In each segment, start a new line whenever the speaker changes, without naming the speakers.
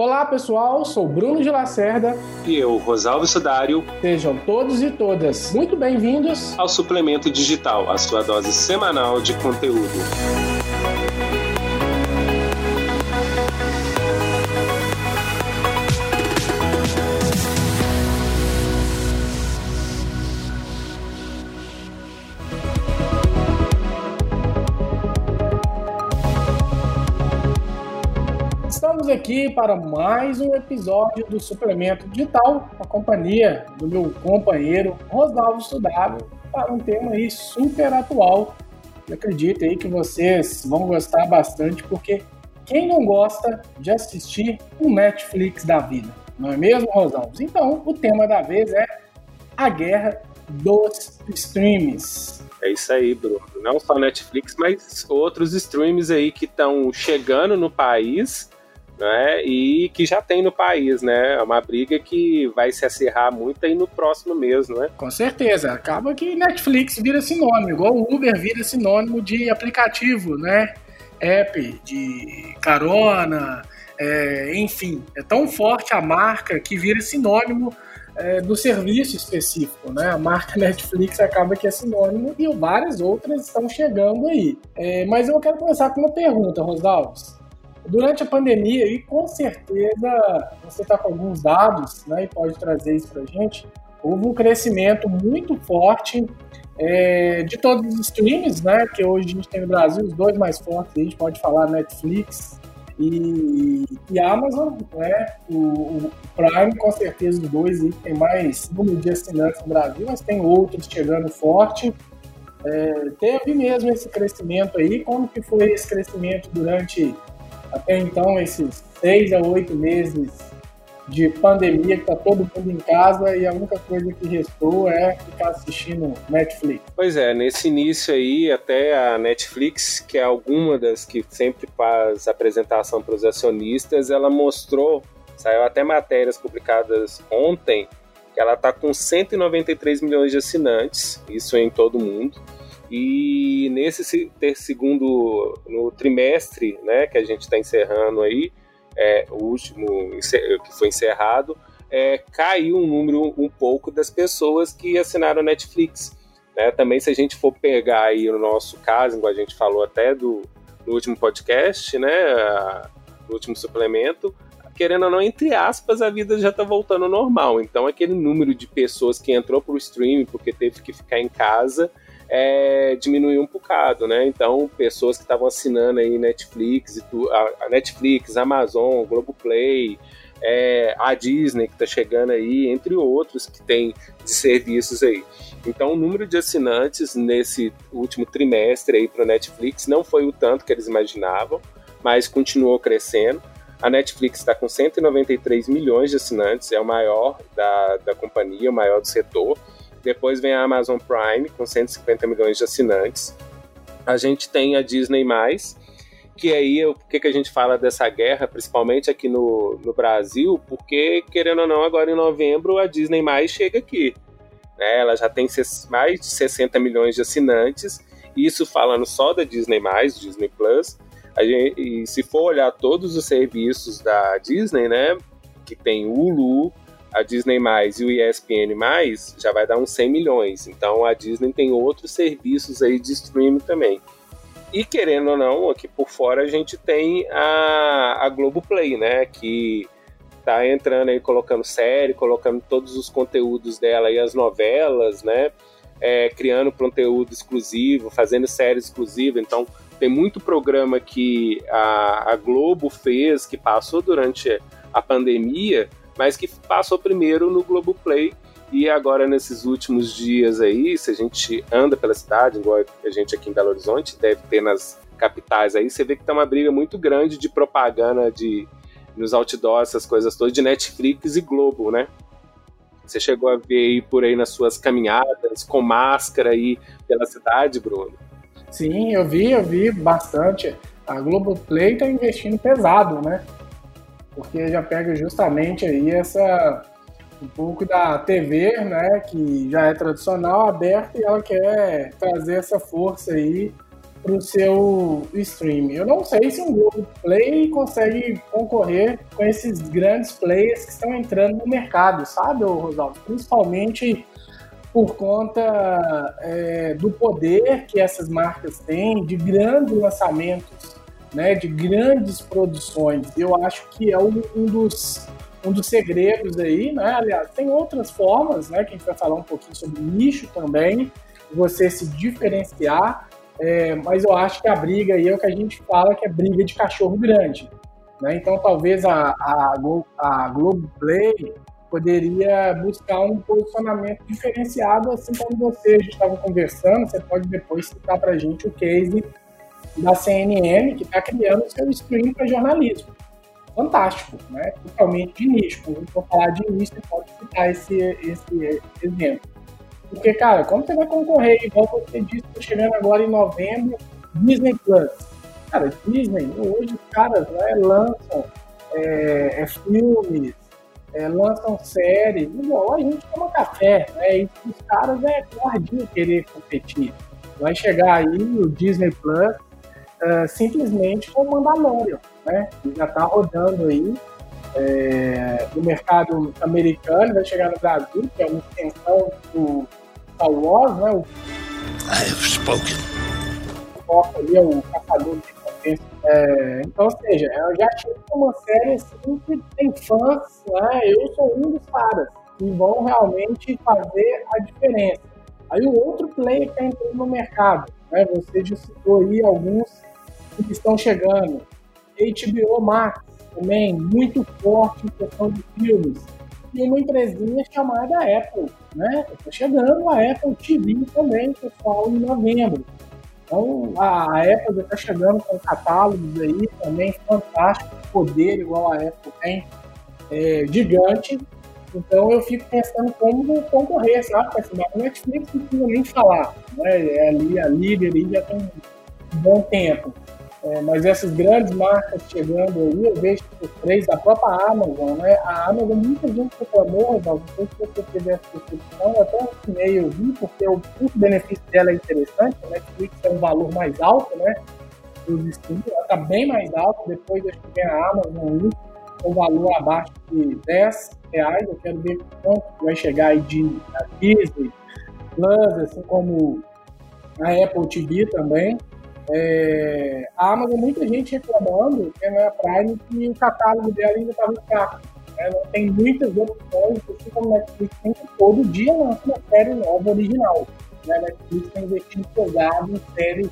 Olá pessoal, sou Bruno de Lacerda.
E eu, Rosalvo Sudário.
Sejam todos e todas muito bem-vindos
ao Suplemento Digital, a sua dose semanal de conteúdo.
Aqui para mais um episódio do Suplemento Digital, a companhia do meu companheiro Rosalvo Sudável, para um tema aí super atual. Eu acredito aí que vocês vão gostar bastante, porque quem não gosta de assistir um Netflix da vida, não é mesmo, Rosalvo? Então, o tema da vez é a guerra dos streams.
É isso aí, Bruno. Não só Netflix, mas outros streams aí que estão chegando no país né? E que já tem no país, né? É uma briga que vai se acirrar muito aí no próximo mês, não é?
Com certeza. Acaba que Netflix vira sinônimo, igual o Uber vira sinônimo de aplicativo, né? App, de carona, é, enfim. É tão forte a marca que vira sinônimo é, do serviço específico, né? A marca Netflix acaba que é sinônimo e várias outras estão chegando aí. É, mas eu quero começar com uma pergunta, Rosdalves. Durante a pandemia, e com certeza você está com alguns dados né, e pode trazer isso para a gente, houve um crescimento muito forte é, de todos os streams, né, que hoje a gente tem no Brasil, os dois mais fortes, a gente pode falar Netflix e, e Amazon, né, o, o, Prime, com certeza os dois aí, tem mais número de assinantes no Brasil, mas tem outros chegando forte. É, teve mesmo esse crescimento aí, como que foi esse crescimento durante até então, esses seis a oito meses de pandemia, que está todo mundo em casa e a única coisa que restou é ficar assistindo Netflix.
Pois é, nesse início aí, até a Netflix, que é alguma das que sempre faz apresentação para os acionistas, ela mostrou, saiu até matérias publicadas ontem, que ela está com 193 milhões de assinantes, isso em todo mundo. E nesse ter segundo no trimestre, né, que a gente está encerrando aí, é, o último que foi encerrado, é, caiu um número um pouco das pessoas que assinaram Netflix. Né? Também se a gente for pegar aí o nosso caso, igual a gente falou até do, no último podcast, né, no último suplemento, querendo ou não, entre aspas, a vida já está voltando ao normal. Então aquele número de pessoas que entrou para o streaming porque teve que ficar em casa é, diminuiu um bocado, né? Então, pessoas que estavam assinando aí Netflix, a Netflix, Amazon, Globoplay, é, a Disney que está chegando aí, entre outros que tem de serviços aí. Então, o número de assinantes nesse último trimestre aí para Netflix não foi o tanto que eles imaginavam, mas continuou crescendo. A Netflix está com 193 milhões de assinantes, é o maior da, da companhia, o maior do setor. Depois vem a Amazon Prime, com 150 milhões de assinantes. A gente tem a Disney, que aí o que, que a gente fala dessa guerra, principalmente aqui no, no Brasil, porque, querendo ou não, agora em novembro a Disney chega aqui. Né? Ela já tem mais de 60 milhões de assinantes, isso falando só da Disney, Disney Plus. Gente, e se for olhar todos os serviços da Disney, né? Que tem Hulu, a Disney e o ESPN já vai dar uns 100 milhões. Então a Disney tem outros serviços aí de streaming também. E querendo ou não, aqui por fora a gente tem a, a Globoplay, né? Que tá entrando aí, colocando série, colocando todos os conteúdos dela e as novelas, né? É, criando conteúdo exclusivo, fazendo série exclusiva. Então tem muito programa que a, a Globo fez, que passou durante a pandemia, mas que passou primeiro no Globoplay e agora nesses últimos dias aí, se a gente anda pela cidade, igual a gente aqui em Belo Horizonte, deve ter nas capitais aí, você vê que tá uma briga muito grande de propaganda de nos outdoors, essas coisas todas, de Netflix e Globo, né? Você chegou a ver aí por aí nas suas caminhadas, com máscara aí pela cidade, Bruno?
Sim, eu vi, eu vi bastante. A Globoplay tá investindo pesado, né? Porque já pega justamente aí essa um pouco da TV, né, que já é tradicional, aberta e ela quer trazer essa força aí para o seu stream. Eu não sei se um Globo Play consegue concorrer com esses grandes players que estão entrando no mercado, sabe, Rosaldo? Principalmente por conta é, do poder que essas marcas têm de grandes lançamentos, né, de grandes produções. Eu acho que é um, um dos um dos segredos aí, né? Aliás, tem outras formas, né? Que a gente vai falar um pouquinho sobre nicho também, você se diferenciar, é, mas eu acho que a briga aí é o que a gente fala que é briga de cachorro grande. Né? Então, talvez a, a, a Globoplay poderia buscar um posicionamento diferenciado, assim como você estava conversando. Você pode depois citar para a gente o case da CNN, que está criando seu stream para jornalismo. Fantástico, né? totalmente de nicho. For falar de nicho, você pode citar esse, esse exemplo. Porque, cara, como você vai concorrer, igual você disse, tá chegando agora em novembro, Disney Plus. Cara, Disney, hoje os caras né, lançam é, é, filmes, é, lançam séries, igual a gente toma café, né? E os caras é guardinho querer competir. Vai chegar aí o Disney Plus uh, simplesmente com o Mandalorian, né? Que já tá rodando aí é, no mercado americano, vai chegar no Brasil, que é uma extensão do Star Wars, né? O... I have spoken. O ali é o caçador de. É, então, ou seja, eu já tinha uma série assim que tem fãs, né? Eu sou um dos caras que vão realmente fazer a diferença. Aí o outro player que está entrando no mercado, né? Você já citou aí alguns que estão chegando. HBO Max também, muito forte em questão de filmes e uma empresinha chamada Apple, né? Está chegando a Apple TV também, pessoal, em novembro. Então, a Apple já está chegando com catálogos aí também fantástico, poder igual a Apple tem, é, gigante. Então, eu fico pensando como concorrer, sabe? Com essa Netflix não precisa nem falar, né? É ali a líder já tem um bom tempo. É, mas essas grandes marcas chegando aí, eu vejo que os três, a própria Amazon, né? A Amazon, muita gente reclamou, não sei se você teve essa percepção, eu até assinei, eu vi, porque o custo-benefício dela é interessante, a Netflix é um valor mais alto, né? Dos streams, ela está bem mais alto, depois acho que vem a Amazon aí, com valor abaixo de 10 reais, eu quero ver quanto vai chegar aí de Disney, Plus, assim como a Apple TV também. É, a Amazon, muita gente reclamando que na Prime que o catálogo dela ainda estava fraco. Né? Tem muitas opções, assim como Netflix tem todo dia lança uma série nova original. Né? A Netflix está investindo pesado em séries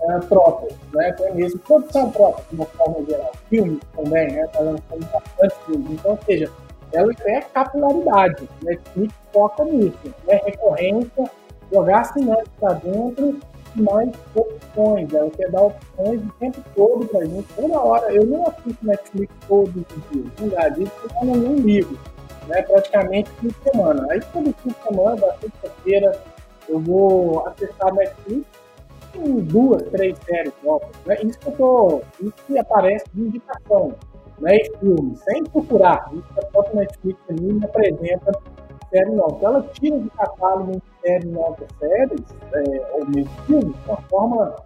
uh, próprias, né? até mesmo produção própria, de uma forma geral. Filmes também, né? Está lançando bastante filmes. Então, ou seja, ela quer capilaridade. Netflix foca nisso, né? Recorrência, jogar assinantes para dentro mais opções, ela quer dar opções o tempo todo pra gente, toda hora. Eu não assisto Netflix todos os dias, já disse que eu não livro, né, praticamente fim de semana. Aí todo fim de semana, da sexta-feira, eu vou acessar Netflix em duas, três séries novas. Né? Isso que eu tô, isso que aparece de indicação, né, filme, sem procurar. Isso que a própria Netflix me apresenta série nova. Então, ela tira de catálogo em série novas séries, é, ou mesmo filmes, de uma forma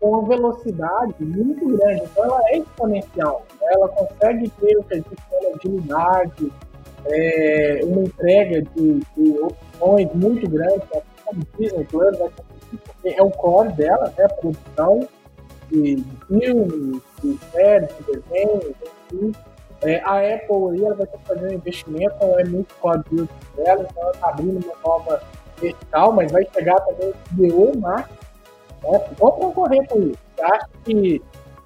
com uma velocidade muito grande. Então, ela é exponencial. Né? Ela consegue ter o que a gente chama de unidade, é, uma entrega de, de, opções muito grande, Plus, né? é o core dela, né? a produção de, de filmes, de séries, de desenhos, enfim. É, a Apple aí, ela vai que fazer um investimento, não é muito código dela, então ela está abrindo uma nova vertical, mas vai chegar também o Max. Né? Vamos concorrer com isso. Acha que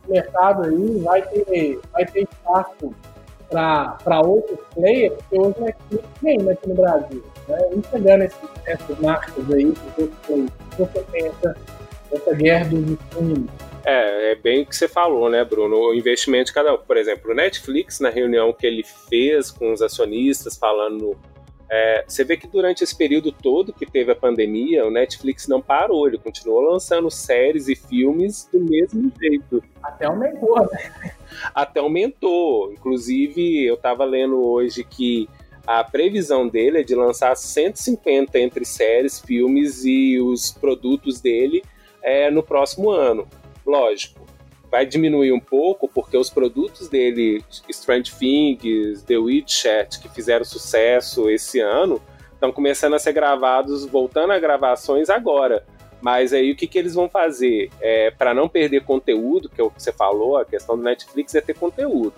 o mercado aí vai ter, vai ter espaço para outros players, porque hoje não é nem aqui no Brasil. Né? Chegando esses, essas marcas aí, que você pensa essa guerra dos streaming
é, é bem o que você falou, né, Bruno? O investimento de cada um. Por exemplo, o Netflix, na reunião que ele fez com os acionistas, falando. É, você vê que durante esse período todo que teve a pandemia, o Netflix não parou, ele continuou lançando séries e filmes do mesmo jeito.
Até aumentou, né?
Até aumentou. Inclusive, eu estava lendo hoje que a previsão dele é de lançar 150 entre séries, filmes e os produtos dele é, no próximo ano. Lógico, vai diminuir um pouco porque os produtos dele, Strange Things, The Witcher, que fizeram sucesso esse ano, estão começando a ser gravados, voltando a gravações agora. Mas aí o que, que eles vão fazer? É, para não perder conteúdo, que é o que você falou, a questão do Netflix é ter conteúdo.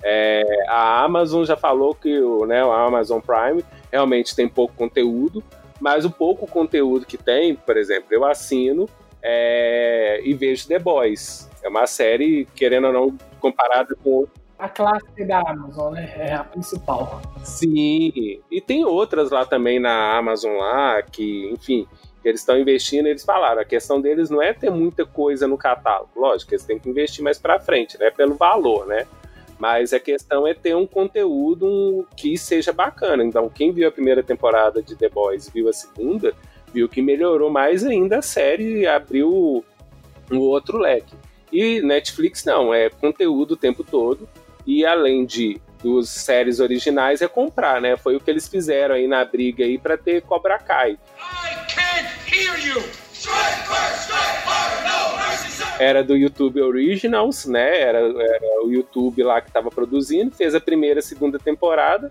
É, a Amazon já falou que o, né, o Amazon Prime realmente tem pouco conteúdo, mas o pouco conteúdo que tem, por exemplo, eu assino é, e vejo The Boys. É uma série, querendo ou não, comparada com.
A classe da Amazon, né? É a principal.
Sim, e tem outras lá também na Amazon lá, que, enfim, eles estão investindo, eles falaram, a questão deles não é ter muita coisa no catálogo, lógico, eles têm que investir mais para frente, né, pelo valor, né? Mas a questão é ter um conteúdo que seja bacana. Então, quem viu a primeira temporada de The Boys, viu a segunda, viu que melhorou mais ainda a série e abriu um outro leque. E Netflix não, é conteúdo o tempo todo. E além de dos séries originais é comprar, né? Foi o que eles fizeram aí na briga aí para ter Cobra Kai. Era do YouTube Originals, né? Era, era o YouTube lá que estava produzindo, fez a primeira, segunda temporada.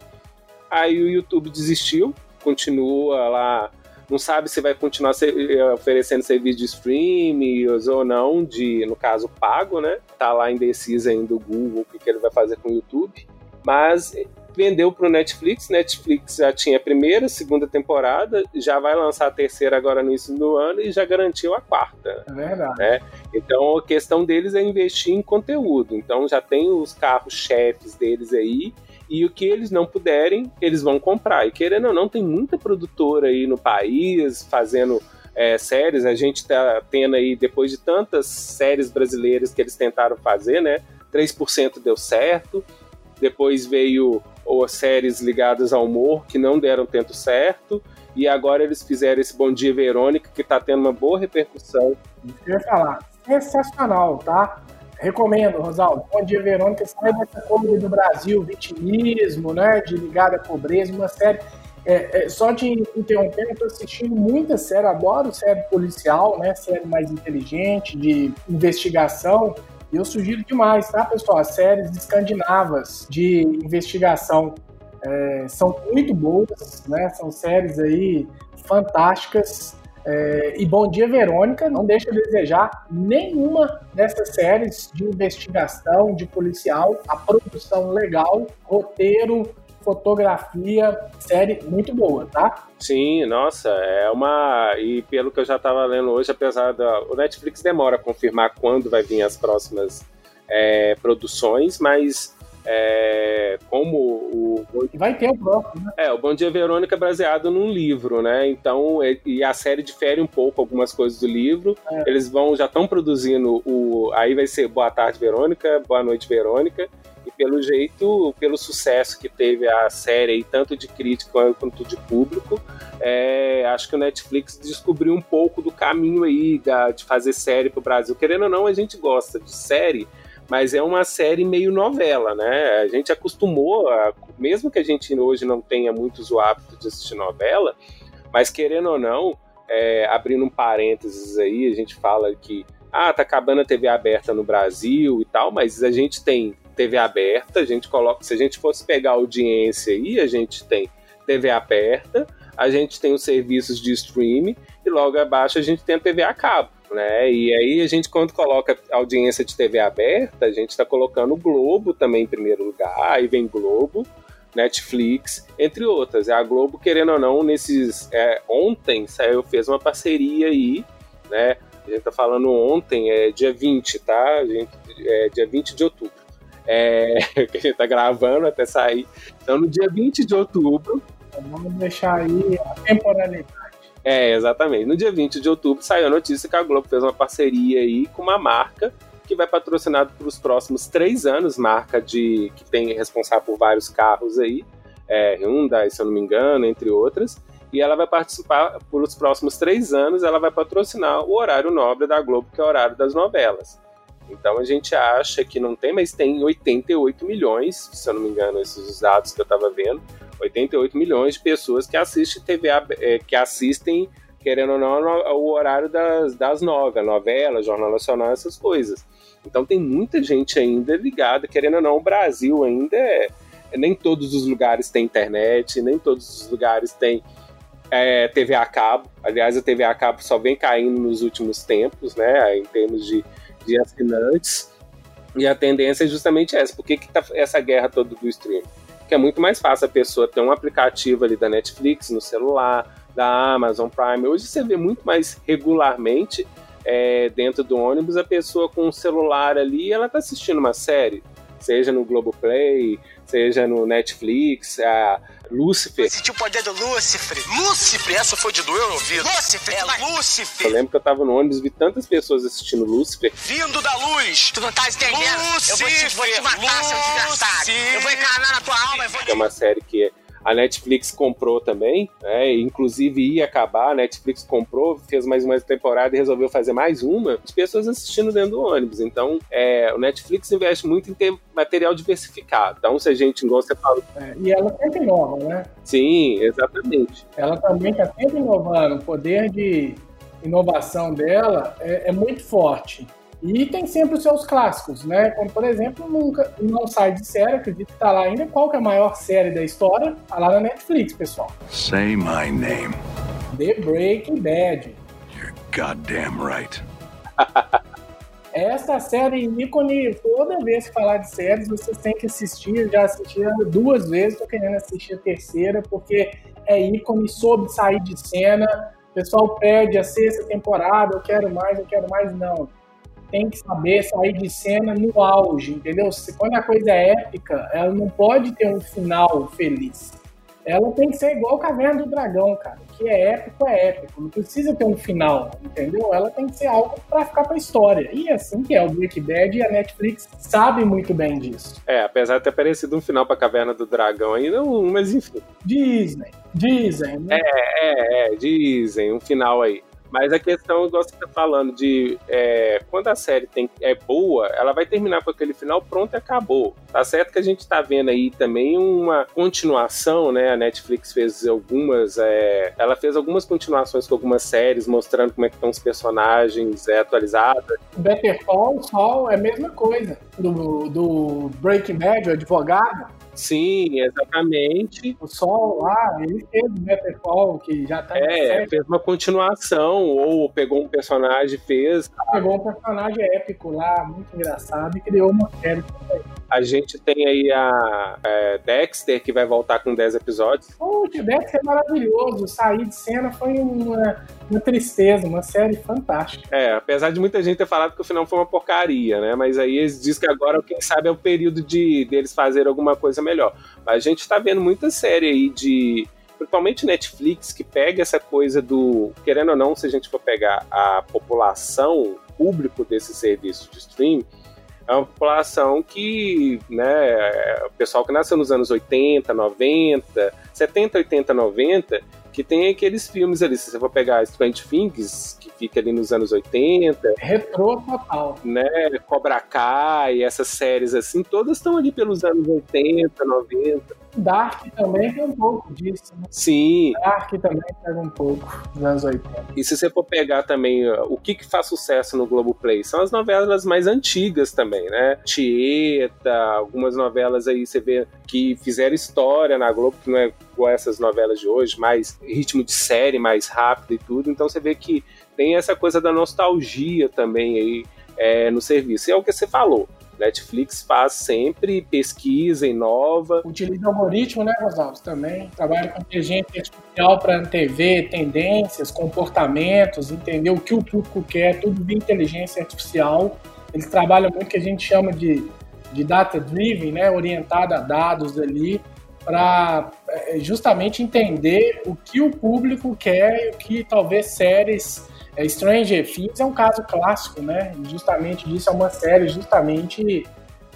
Aí o YouTube desistiu, continua lá não sabe se vai continuar eh, oferecendo serviço de streaming ou não, de, no caso, pago, né? Tá lá indeciso ainda o Google, o que, que ele vai fazer com o YouTube. Mas vendeu para o Netflix. Netflix já tinha a primeira, segunda temporada, já vai lançar a terceira agora no início do ano e já garantiu a quarta.
É verdade.
Né? Então a questão deles é investir em conteúdo. Então já tem os carros chefes deles aí e o que eles não puderem, eles vão comprar. E querendo ou não, tem muita produtora aí no país fazendo é, séries. A gente tá tendo aí, depois de tantas séries brasileiras que eles tentaram fazer, né? 3% deu certo. Depois veio ou séries ligadas ao humor que não deram tanto certo. E agora eles fizeram esse Bom Dia Verônica, que está tendo uma boa repercussão.
Eu ia falar, sensacional, tá? Recomendo, Rosaldo. Bom dia, Verônica. Sai dessa coisa do Brasil, vitimismo, né? De ligada à pobreza, uma série. É, é, só te interrompendo, eu tô assistindo muita série, adoro série policial, né? Série mais inteligente, de investigação. E eu sugiro demais, tá, pessoal? As séries escandinavas de investigação é, são muito boas, né? São séries aí fantásticas. É, e Bom Dia Verônica não deixa a desejar nenhuma dessas séries de investigação, de policial, a produção legal, roteiro, fotografia, série muito boa, tá?
Sim, nossa, é uma. E pelo que eu já estava lendo hoje, apesar da. O Netflix demora a confirmar quando vai vir as próximas é, produções, mas é, como o.
Vai ter o próximo, né?
É, o Bom Dia Verônica é baseado num livro, né? Então, e a série difere um pouco algumas coisas do livro. É. Eles vão, já estão produzindo o. Aí vai ser Boa Tarde Verônica, Boa Noite Verônica. E pelo jeito, pelo sucesso que teve a série, tanto de crítica quanto de público, é, acho que o Netflix descobriu um pouco do caminho aí da, de fazer série pro Brasil. Querendo ou não, a gente gosta de série mas é uma série meio novela, né? A gente acostumou, a, mesmo que a gente hoje não tenha muitos o hábito de assistir novela, mas querendo ou não, é, abrindo um parênteses aí, a gente fala que ah, tá acabando a TV aberta no Brasil e tal, mas a gente tem TV aberta, a gente coloca, se a gente fosse pegar audiência aí, a gente tem TV aberta, a gente tem os serviços de streaming e logo abaixo a gente tem a TV a cabo né? E aí a gente, quando coloca audiência de TV aberta, a gente está colocando o Globo também em primeiro lugar, aí vem Globo, Netflix, entre outras. A Globo, querendo ou não, nesses. É, ontem saiu, fez uma parceria aí, né? A gente tá falando ontem, é dia 20, tá? A gente, é dia 20 de outubro. É, que a gente tá gravando até sair. Então, no dia 20 de outubro.
Vamos deixar aí a temporalidade.
É, exatamente. No dia 20 de outubro saiu a notícia que a Globo fez uma parceria aí com uma marca que vai patrocinar para os próximos três anos, marca de que tem responsável por vários carros aí, é, Hyundai, se eu não me engano, entre outras. E ela vai participar por os próximos três anos, ela vai patrocinar o horário nobre da Globo, que é o horário das novelas. Então a gente acha que não tem, mas tem 88 milhões, se eu não me engano, esses dados que eu estava vendo, 88 milhões de pessoas que assistem TV, é, que assistem querendo ou não, o horário das, das nove, a novela, Jornal Nacional, essas coisas. Então tem muita gente ainda ligada, querendo ou não, o Brasil ainda é. Nem todos os lugares têm internet, nem todos os lugares têm é, TV a cabo. Aliás, a TV a cabo só vem caindo nos últimos tempos, né? Em termos de, de assinantes. E a tendência é justamente essa. Por que, que tá essa guerra toda do streaming? Porque é muito mais fácil a pessoa ter um aplicativo ali da Netflix no celular, da Amazon Prime. Hoje você vê muito mais regularmente é, dentro do ônibus a pessoa com um celular ali ela está assistindo uma série, seja no Globoplay, seja no Netflix, a Lucifer.
Senti o poder do Lucifer. Lucifer, essa foi de doer no ouvido. Lucifer, é Lucifer.
Eu lembro que eu tava no ônibus vi tantas pessoas assistindo Lucifer.
Vindo da luz. Tu não tá entendendo? Lucifer, eu vou te, vou te matar, Lucifer. seu desgraçado. Eu vou encarnar na tua alma. Eu vou...
É uma série que é a Netflix comprou também, né? Inclusive ia acabar, a Netflix comprou, fez mais uma temporada e resolveu fazer mais uma. As pessoas assistindo dentro do ônibus. Então, é, o Netflix investe muito em ter material diversificado. Então, se a gente, você falou.
É, e ela sempre inova, né?
Sim, exatamente.
Ela também está sempre inovando. O poder de inovação dela é, é muito forte. E tem sempre os seus clássicos, né? Como, por exemplo, nunca não sai de série, acredito que tá lá ainda. Qual que é a maior série da história? Tá lá na Netflix, pessoal.
Say my name.
The Breaking Bad.
You're goddamn right.
Esta série ícone, toda vez que falar de séries, vocês têm que assistir. Eu já assisti duas vezes, tô querendo assistir a terceira, porque é ícone, soube sair de cena. O pessoal pede a sexta temporada, eu quero mais, eu quero mais. Não tem que saber sair de cena no auge, entendeu? Quando a coisa é épica, ela não pode ter um final feliz. Ela tem que ser igual Caverna do Dragão, cara. Que é épico, é épico. Não precisa ter um final, entendeu? Ela tem que ser algo para ficar pra história. E é assim que é o Breaking Bad e a Netflix sabe muito bem disso.
É, apesar de ter parecido um final pra Caverna do Dragão ainda, mas enfim.
Dizem, dizem, né?
É, é, é, dizem, um final aí. Mas a questão, igual você tá falando, de é, quando a série tem, é boa, ela vai terminar com aquele final pronto e acabou. Tá certo que a gente tá vendo aí também uma continuação, né? A Netflix fez algumas. É, ela fez algumas continuações com algumas séries, mostrando como é que estão os personagens é, atualizados.
Better Call Saul é a mesma coisa. Do, do Breaking Bad, o advogado.
Sim, exatamente.
O Sol lá, ele fez o Better Call, que já tá.
É, fez uma continuação, ou pegou um personagem e fez.
Pegou um personagem épico lá, muito engraçado, e criou uma série também.
A gente tem aí a é, Dexter, que vai voltar com 10 episódios.
Putz, Dexter é maravilhoso. Sair de cena foi uma, uma tristeza, uma série fantástica.
É, apesar de muita gente ter falado que o final foi uma porcaria, né? Mas aí eles dizem que agora, quem sabe, é o período de deles fazer alguma coisa melhor. Mas a gente tá vendo muita série aí de principalmente Netflix, que pega essa coisa do. Querendo ou não, se a gente for pegar a população, público desse serviço de streaming, é uma população que, né, é o pessoal que nasceu nos anos 80, 90, 70, 80, 90, que tem aqueles filmes ali, se você for pegar Strange Things, que fica ali nos anos 80.
Retrô total.
Né, Cobra Kai, essas séries assim, todas estão ali pelos anos 80, 90.
Dark também tem um pouco disso. Né?
Sim.
Dark também pega um pouco dos anos 80.
E se você for pegar também o que, que faz sucesso no Globoplay, são as novelas mais antigas também, né? Tieta, algumas novelas aí você vê que fizeram história na Globo, que não é igual essas novelas de hoje, mais ritmo de série, mais rápido e tudo. Então você vê que tem essa coisa da nostalgia também aí é, no serviço. E é o que você falou. Netflix faz sempre pesquisa, inova.
Utiliza algoritmo, né, Rosalves, também. Trabalha com inteligência artificial para TV, tendências, comportamentos, entender o que o público quer, tudo de inteligência artificial. Eles trabalham muito o que a gente chama de, de data-driven, né, orientado a dados ali, para é, justamente entender o que o público quer e o que talvez séries é, Stranger Things é um caso clássico, né? Justamente disso, é uma série justamente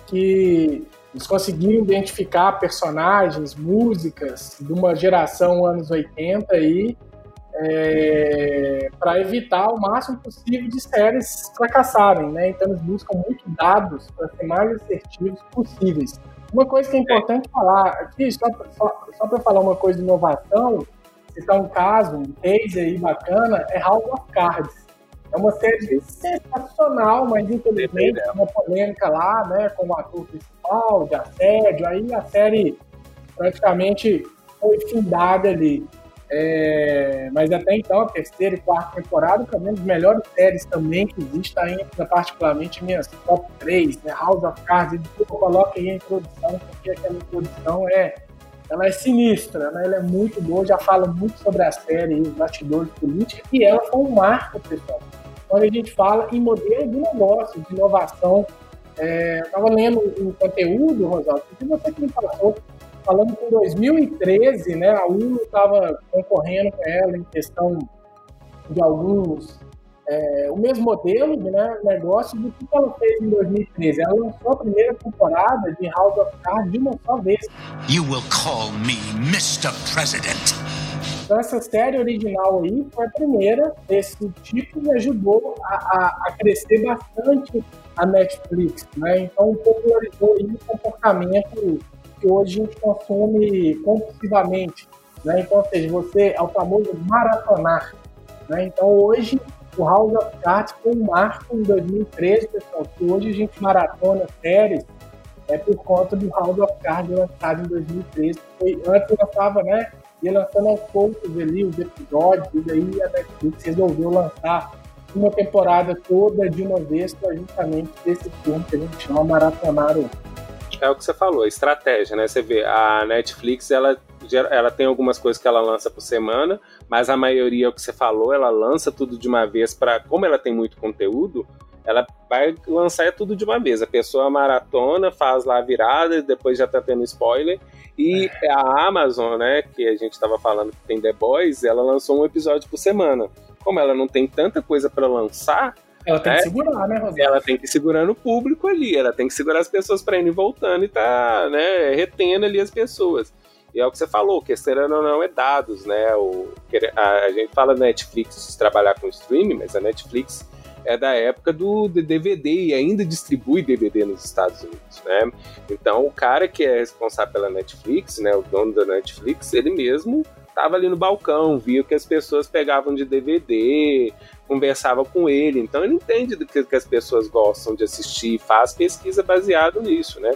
que eles conseguiram identificar personagens, músicas de uma geração anos 80 aí, é, para evitar o máximo possível de séries fracassarem, né? Então eles buscam muito dados para ser mais assertivos possíveis. Uma coisa que é importante falar aqui, só, só, só para falar uma coisa de inovação, citar um caso, um case aí bacana, é House of Cards. É uma série sensacional, mas infelizmente uma polêmica lá, né, com o ator principal, de assédio, aí a série praticamente foi findada ali. É, mas até então, a terceira e quarta temporada, para mim, as melhores séries também que existe, está entra particularmente minhas top 3, né? House of Cards, eu coloco aí a introdução, porque aquela introdução é, ela é sinistra, né? ela é muito boa, já fala muito sobre a série, os bastidores políticos, e ela foi um marco, pessoal, quando a gente fala em modelo de negócio, de inovação. É, Estava lendo o conteúdo, Rosaldo, que você que me passou, falando que em 2013, né, a UNO estava concorrendo com ela em questão de alguns é, o mesmo modelo de né, negócio do que ela fez em 2013. Ela lançou a primeira temporada de House of Cards de uma só vez. You will call me Mr. President. Então, essa série original aí foi a primeira desse tipo e ajudou a, a, a crescer bastante a Netflix. Né? Então, popularizou o comportamento que hoje a gente consome compulsivamente. Né? Então, ou seja, você é o famoso maratonar. Né? Então, hoje, o House of Cards foi um marco em 2013, pessoal, que hoje a gente maratona séries é por conta do House of Cards lançado em 2013. Foi, antes lançava, né? Ia lançando aos poucos ali os episódios, e aí a Netflix resolveu lançar uma temporada toda de uma vez para justamente esse filme que a gente chama Maratonar
é o que você falou, estratégia, né? Você vê, a Netflix, ela, ela tem algumas coisas que ela lança por semana, mas a maioria, é o que você falou, ela lança tudo de uma vez para, como ela tem muito conteúdo, ela vai lançar tudo de uma vez. A pessoa maratona, faz lá a virada, depois já tá tendo spoiler. E é. a Amazon, né, que a gente estava falando que tem The Boys, ela lançou um episódio por semana. Como ela não tem tanta coisa para lançar,
ela tem é, que segurar, né, Rosana?
Ela tem que segurar no público ali, ela tem que segurar as pessoas para ir voltando e tá, né, retendo ali as pessoas. E é o que você falou, questão não, não é dados, né? O, a, gente fala Netflix trabalhar com streaming, mas a Netflix é da época do DVD e ainda distribui DVD nos Estados Unidos, né? Então o cara que é responsável pela Netflix, né, o dono da Netflix, ele mesmo estava ali no balcão, via que as pessoas pegavam de DVD, conversava com ele. Então ele entende do que, que as pessoas gostam de assistir, faz pesquisa baseado nisso, né?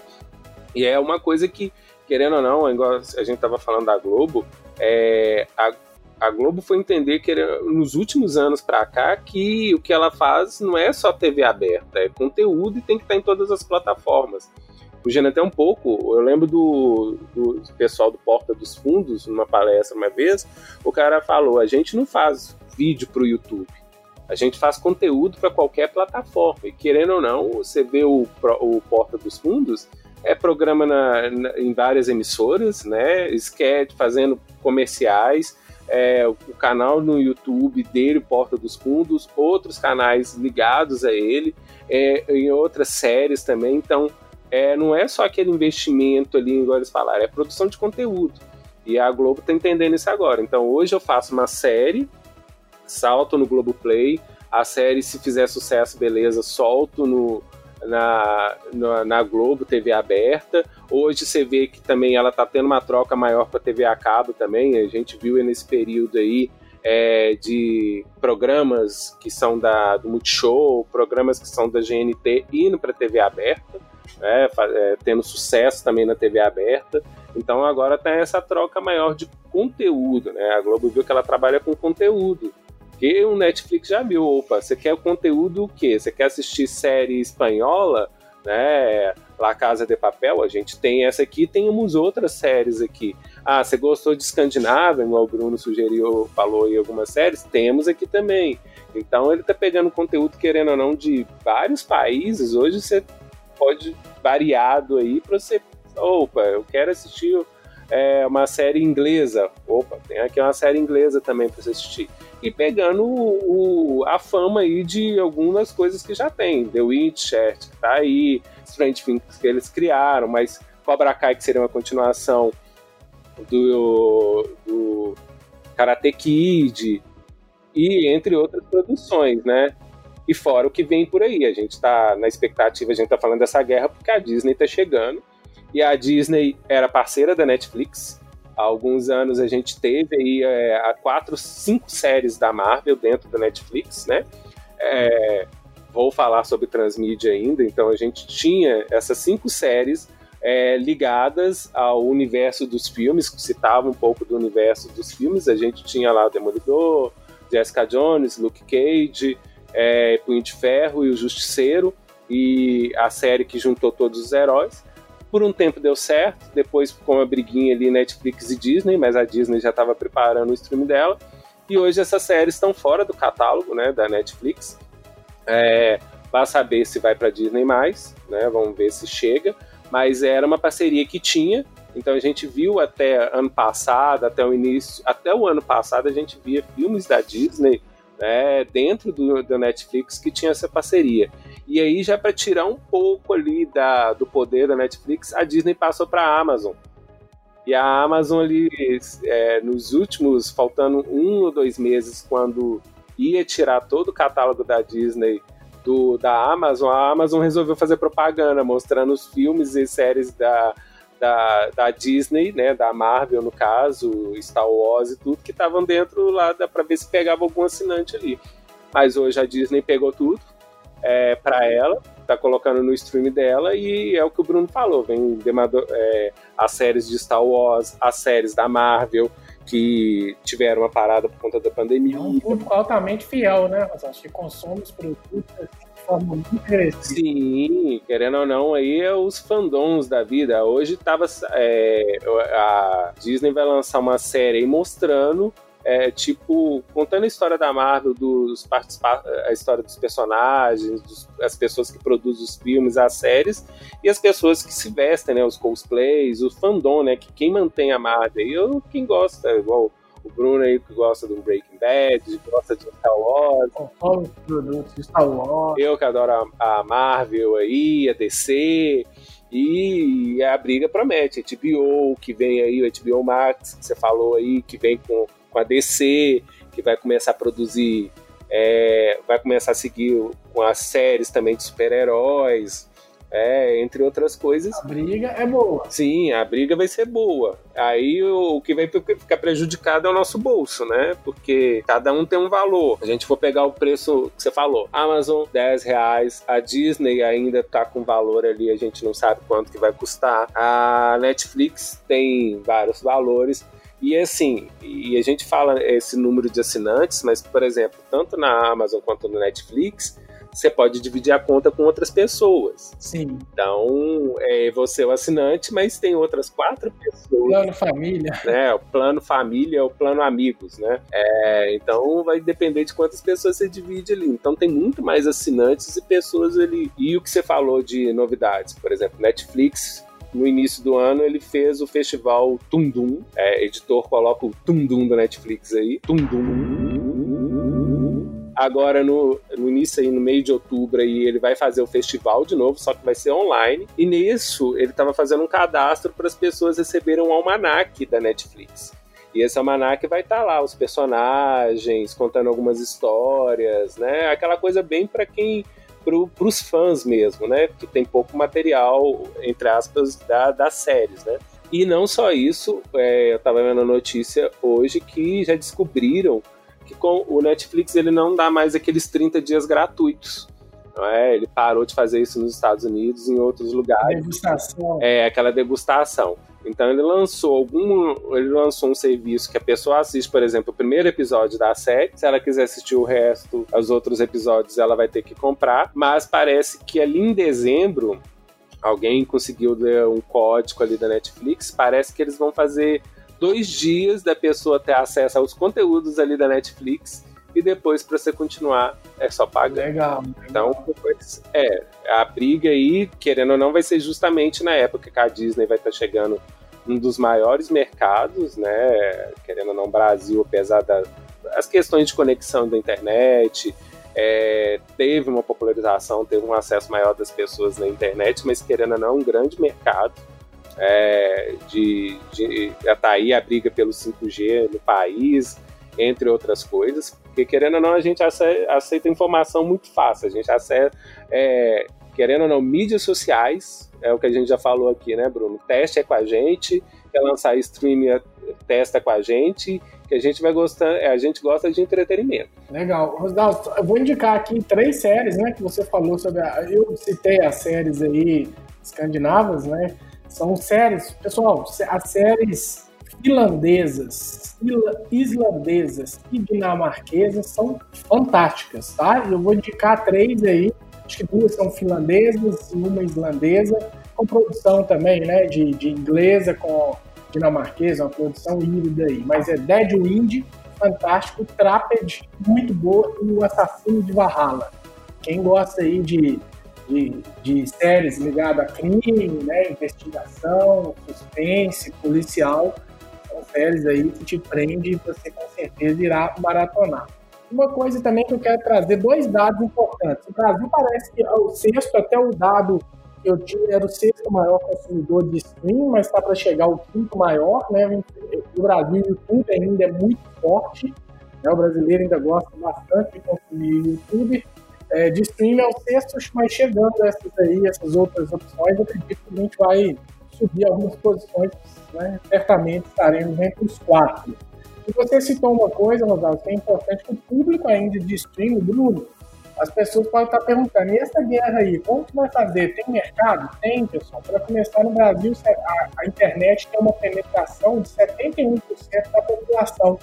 E é uma coisa que, querendo ou não, igual a gente estava falando da Globo, é, a, a Globo foi entender que nos últimos anos para cá que o que ela faz não é só TV aberta, é conteúdo e tem que estar em todas as plataformas. Fugindo até um pouco, eu lembro do, do pessoal do Porta dos Fundos, numa palestra uma vez, o cara falou: a gente não faz vídeo para o YouTube, a gente faz conteúdo para qualquer plataforma. E querendo ou não, você vê o, o Porta dos Fundos, é programa na, na, em várias emissoras, né? Sketch, fazendo comerciais, é, o canal no YouTube dele, Porta dos Fundos, outros canais ligados a ele, é, em outras séries também. Então, é, não é só aquele investimento ali, igual eles falaram, é produção de conteúdo. E a Globo está entendendo isso agora. Então, hoje eu faço uma série salto no Globoplay. A série, se fizer sucesso, beleza, solto no, na, na, na, Globo, TV aberta. Hoje você vê que também ela está tendo uma troca maior para TV a cabo também. A gente viu nesse período aí é, de programas que são da, do Multishow, programas que são da GNT indo para TV aberta, né, é, tendo sucesso também na TV aberta. Então agora tem essa troca maior de conteúdo. Né? A Globo viu que ela trabalha com conteúdo. Porque o Netflix já viu, opa, você quer o conteúdo o quê? Você quer assistir série espanhola, né? La Casa de Papel, a gente tem essa aqui, temos outras séries aqui. Ah, você gostou de Escandinávia, como o Bruno sugeriu, falou em algumas séries? Temos aqui também. Então ele tá pegando conteúdo, querendo ou não, de vários países. Hoje você pode variado aí para você. Opa, eu quero assistir é, uma série inglesa. Opa, tem aqui uma série inglesa também para você assistir e pegando o, a fama aí de algumas coisas que já tem. The Witcher, que tá aí, Strange Things que eles criaram, mas Cobra Kai, que seria uma continuação do, do Karate Kid, e entre outras produções, né? E fora o que vem por aí. A gente tá na expectativa, a gente tá falando dessa guerra porque a Disney tá chegando. E a Disney era parceira da Netflix, Há alguns anos a gente teve aí é, a quatro, cinco séries da Marvel dentro da Netflix, né? É, vou falar sobre transmídia ainda, então a gente tinha essas cinco séries é, ligadas ao universo dos filmes, que citava um pouco do universo dos filmes. A gente tinha lá o Demolidor, Jessica Jones, Luke Cage, é, Punho de Ferro e o Justiceiro, e a série que juntou todos os heróis. Por um tempo deu certo, depois com a briguinha ali Netflix e Disney, mas a Disney já estava preparando o stream dela. E hoje essas séries estão fora do catálogo né, da Netflix. É, vai saber se vai para Disney mais, né? Vamos ver se chega. Mas era uma parceria que tinha. Então a gente viu até ano passado, até o início, até o ano passado a gente via filmes da Disney né, dentro do, do Netflix que tinha essa parceria. E aí já para tirar um pouco ali da, do poder da Netflix, a Disney passou para a Amazon. E a Amazon ali, é, nos últimos, faltando um ou dois meses, quando ia tirar todo o catálogo da Disney do, da Amazon, a Amazon resolveu fazer propaganda, mostrando os filmes e séries da, da, da Disney, né, da Marvel no caso, Star Wars e tudo, que estavam dentro lá, pra ver se pegava algum assinante ali. Mas hoje a Disney pegou tudo é, para ela, tá colocando no stream dela e é o que o Bruno falou, vem é, as séries de Star Wars, as séries da Marvel, que tiveram uma parada por conta da pandemia. É
um público altamente fiel, né? Acho que consome os produtos forma muito agressiva.
Sim, querendo ou não, aí é os fandoms da vida. Hoje tava. É, a Disney vai lançar uma série mostrando é, tipo, contando a história da Marvel, dos a história dos personagens, dos, as pessoas que produzem os filmes, as séries, e as pessoas que se vestem, né, os cosplays, o fandom, né, que quem mantém a Marvel, eu, quem gosta, igual o Bruno aí que gosta do Breaking Bad, gosta de Star Wars.
Conforme os produtos de Star Wars.
Eu que adoro a, a Marvel aí, a DC, e a briga promete. HBO, que vem aí, o HBO Max, que você falou aí, que vem com com a DC, que vai começar a produzir, é, vai começar a seguir com as séries também de super-heróis, é, entre outras coisas.
A briga é boa.
Sim, a briga vai ser boa. Aí o, que vai ficar prejudicado é o nosso bolso, né? Porque cada um tem um valor. A gente for pegar o preço que você falou, Amazon, 10 reais, a Disney ainda tá com valor ali, a gente não sabe quanto que vai custar. A Netflix tem vários valores. E assim, e a gente fala esse número de assinantes, mas, por exemplo, tanto na Amazon quanto no Netflix, você pode dividir a conta com outras pessoas.
Sim.
Então, é você é o assinante, mas tem outras quatro pessoas.
Plano família.
Né? O plano família, o plano amigos, né? É, então, vai depender de quantas pessoas você divide ali. Então, tem muito mais assinantes e pessoas ali. E o que você falou de novidades, por exemplo, Netflix no início do ano ele fez o festival Tundum. É, editor coloca o Tundum da Netflix aí. Tundum. Agora, no, no início aí, no meio de outubro, aí, ele vai fazer o festival de novo, só que vai ser online. E nisso, ele estava fazendo um cadastro para as pessoas receberem um almanac da Netflix. E esse almanac vai estar tá lá, os personagens, contando algumas histórias, né? Aquela coisa bem para quem para os fãs mesmo, né? Que tem pouco material, entre aspas, da, das séries, né? E não só isso, é, eu estava vendo a notícia hoje que já descobriram que com o Netflix ele não dá mais aqueles 30 dias gratuitos. Não é? Ele parou de fazer isso nos Estados Unidos em outros lugares.
Degustação.
É, aquela degustação. Então ele lançou algum, ele lançou um serviço que a pessoa assiste, por exemplo, o primeiro episódio da série. Se ela quiser assistir o resto, os outros episódios, ela vai ter que comprar. Mas parece que ali em dezembro alguém conseguiu ler um código ali da Netflix. Parece que eles vão fazer dois dias da pessoa ter acesso aos conteúdos ali da Netflix e depois para você continuar é só pagar.
Legal.
Então, depois, é, a briga aí, querendo ou não, vai ser justamente na época que a Disney vai estar tá chegando um dos maiores mercados, né? Querendo ou não, Brasil, apesar das questões de conexão da internet, é, teve uma popularização, teve um acesso maior das pessoas na internet, mas querendo ou não, um grande mercado. É, de, de, a briga pelo 5G no país, entre outras coisas, porque querendo ou não, a gente aceita informação muito fácil, a gente aceita, é, querendo ou não, mídias sociais, é o que a gente já falou aqui, né, Bruno? Teste é com a gente, quer lançar streaming, testa com a gente, que a gente vai gostar, a gente gosta de entretenimento.
Legal. Rosdal, eu vou indicar aqui três séries, né, que você falou sobre, a, eu citei as séries aí escandinavas, né, são séries, pessoal, as séries finlandesas, islandesas e dinamarquesas são fantásticas, tá? Eu vou indicar três aí, acho que duas são finlandesas e uma islandesa, com produção também, né, de, de inglesa com dinamarquesa, uma produção híbrida aí, mas é Dead Wind, fantástico, Trapped, muito boa, e o Assassino de Valhalla. Quem gosta aí de, de, de séries ligadas a crime, né, investigação, suspense, policial, são séries aí que te prende e você com certeza irá maratonar. Uma coisa também que eu quero trazer, dois dados importantes. O Brasil parece que é o sexto, até o dado eu tinha, era o sexto maior consumidor de stream, mas está para chegar o quinto maior, né? No Brasil, o YouTube ainda é muito forte, né? O brasileiro ainda gosta bastante de consumir YouTube. É, de stream é o sexto, mas chegando essas aí, essas outras opções, eu acredito que a gente vai subir algumas posições, né? Certamente estaremos entre os quatro. E você citou uma coisa, Rosal, que é importante que o público ainda de stream, Bruno, as pessoas podem estar perguntando, e essa guerra aí, como que vai fazer? Tem mercado? Tem, pessoal. Para começar, no Brasil, a, a, internet tem uma penetração de 71% da população.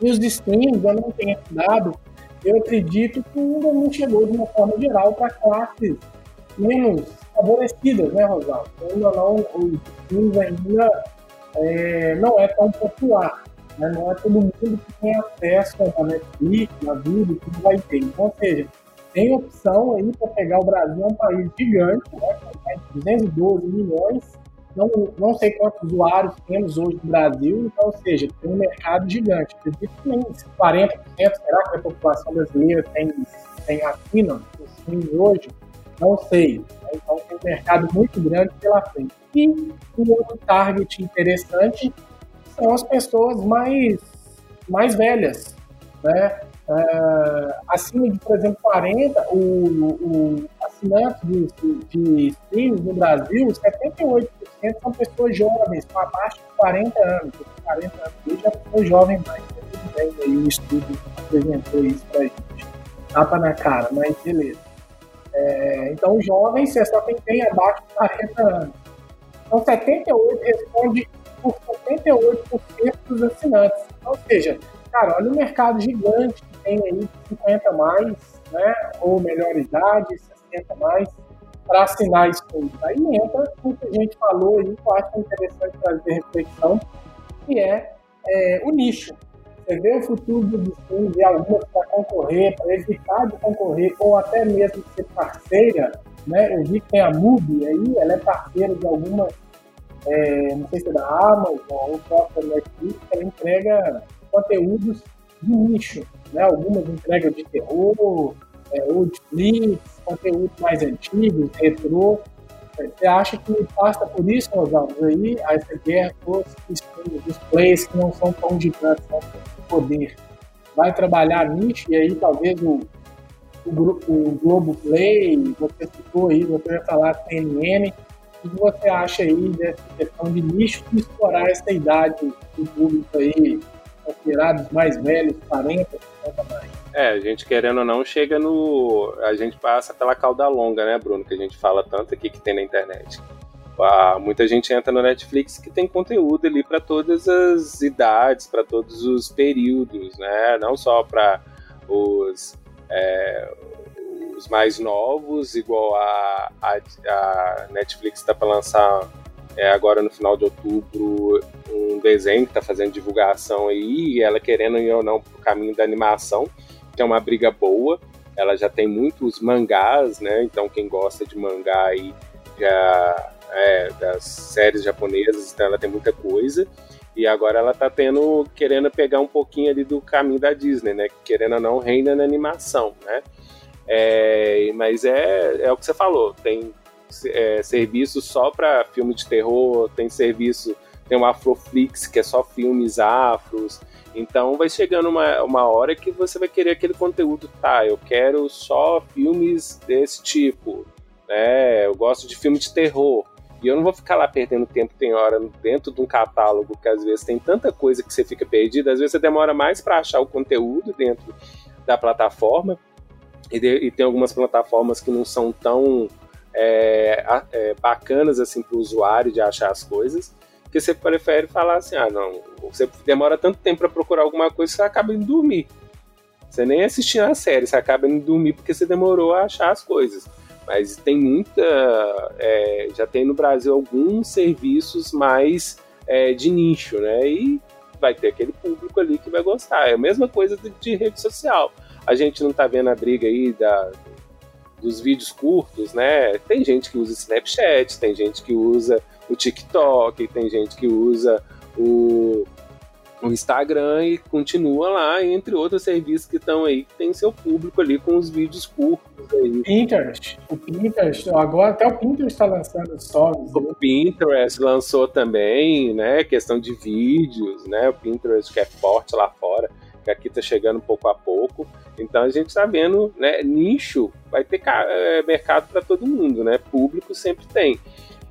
E os streams, eu não tenho dado, eu acredito que ainda não chegou de uma forma geral para classes menos favorecidas, né, Rosaldo? Ainda não, os streams ainda é, não é tão popular. Né? Não é todo mundo que tem acesso a Netflix, a vida, que vai ter. Então, ou seja, tem opção aí para pegar o Brasil, é um país gigante, né? com 212 milhões, não, não sei quantos usuários temos hoje no Brasil, então, ou seja, tem um mercado gigante. Acredito que nem 40%, será que a população brasileira tem, tem assina os hoje? Não sei. Então, tem um mercado muito grande pela frente. E um outro target interessante são as pessoas mais, mais velhas, né? Uh, acima de, por exemplo, 40, o, o assinante de, de streams no Brasil, 78% são pessoas jovens, com abaixo de 40 anos. 40 anos, eu já sou jovem mais, aí o estudo apresentou isso pra gente. Tapa na cara, mas beleza. É, então, jovens, é só quem tem abaixo de 40 anos. Então, 78 responde por 78% dos assinantes. Ou seja, cara, olha o mercado gigante que tem aí 50 mais, né? Ou melhor idade, 60 mais, para assinar isso tudo. Aí entra o que a gente falou aí, que eu acho interessante trazer reflexão, que é, é o nicho. Você vê o futuro dos streams e algumas para concorrer, para evitar de concorrer, ou até mesmo ser parceira, né? Eu vi que tem a MUBI aí, ela é parceira de algumas é, não sei se é da Amazon ou própria Netflix, ela entrega conteúdos de nicho, né? Algumas entregam de terror, é, ou de Flix, conteúdos mais antigos, retrô. Você acha que passa por isso, Rosaldo, aí, essa guerra todos os players que não são tão gigantes, não têm poder, vai trabalhar nicho e aí talvez o, o, o Globo Play, você citou aí, você vai falar CNN, o que você acha aí dessa questão de nicho e explorar essa idade do público aí, considerados mais velhos, 40, 50 mais?
É, a gente querendo ou não chega no. A gente passa pela cauda longa, né, Bruno? Que a gente fala tanto aqui que tem na internet. Ah, muita gente entra no Netflix que tem conteúdo ali para todas as idades, para todos os períodos, né? Não só para os, é, os mais novos, igual a, a, a Netflix está para lançar é, agora no final de outubro um desenho que está fazendo divulgação aí, e ela querendo ir ou não o caminho da animação, que é uma briga boa. Ela já tem muitos mangás, né? Então quem gosta de mangá aí já é, das séries japonesas, então ela tem muita coisa. E agora ela tá tendo, querendo pegar um pouquinho ali do caminho da Disney, né? Querendo ou não, reina na animação, né? É, mas é, é o que você falou, tem é, serviço só para filme de terror, tem serviço, tem o Afroflix, que é só filmes afros. Então vai chegando uma, uma hora que você vai querer aquele conteúdo, tá? Eu quero só filmes desse tipo, né? Eu gosto de filme de terror. E eu não vou ficar lá perdendo tempo, tem hora, dentro de um catálogo que às vezes tem tanta coisa que você fica perdido, às vezes você demora mais para achar o conteúdo dentro da plataforma, e, de, e, tem algumas plataformas que não são tão é, é, bacanas assim para o usuário de achar as coisas, que você prefere falar assim, ah, não, você demora tanto tempo para procurar alguma coisa você acaba indo dormir. Você nem assistiu a série, você acaba indo dormir porque você demorou a achar as coisas. Mas tem muita. É, já tem no Brasil alguns serviços mais é, de nicho, né? E vai ter aquele público ali que vai gostar. É a mesma coisa de, de rede social. A gente não tá vendo a briga aí da, dos vídeos curtos, né? Tem gente que usa Snapchat, tem gente que usa o TikTok, tem gente que usa o o Instagram e continua lá, entre outros serviços que estão aí, que tem seu público ali com os vídeos curtos aí.
Pinterest. O Pinterest, agora até o Pinterest está lançando stories.
O né? Pinterest lançou também, né? Questão de vídeos, né? O Pinterest que é forte lá fora, que aqui está chegando pouco a pouco. Então a gente está vendo, né? Nicho vai ter é, mercado para todo mundo, né? Público sempre tem.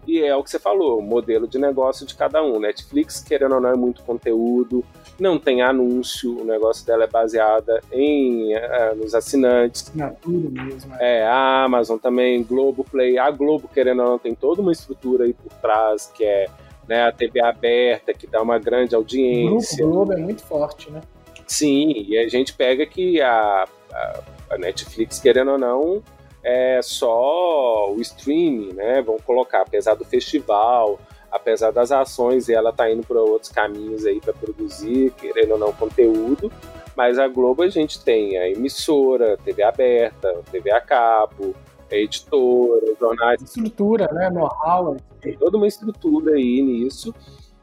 E é o que você falou, modelo de negócio de cada um. Netflix, querendo ou não, é muito conteúdo, não tem anúncio, o negócio dela é baseada em uh, nos assinantes.
Assinatura mesmo. É.
é, a Amazon também, Globoplay. A Globo, querendo ou não, tem toda uma estrutura aí por trás, que é né, a TV aberta, que dá uma grande audiência.
O Globo é muito forte, né?
Sim, e a gente pega que a, a, a Netflix, querendo ou não, é só o streaming, né? Vamos colocar, apesar do festival, apesar das ações, e ela tá indo para outros caminhos aí para produzir, querendo ou não, conteúdo. Mas a Globo a gente tem a emissora, TV aberta, TV a cabo, a editora, jornais.
Estrutura, né? Know-how.
Tem toda uma estrutura aí nisso.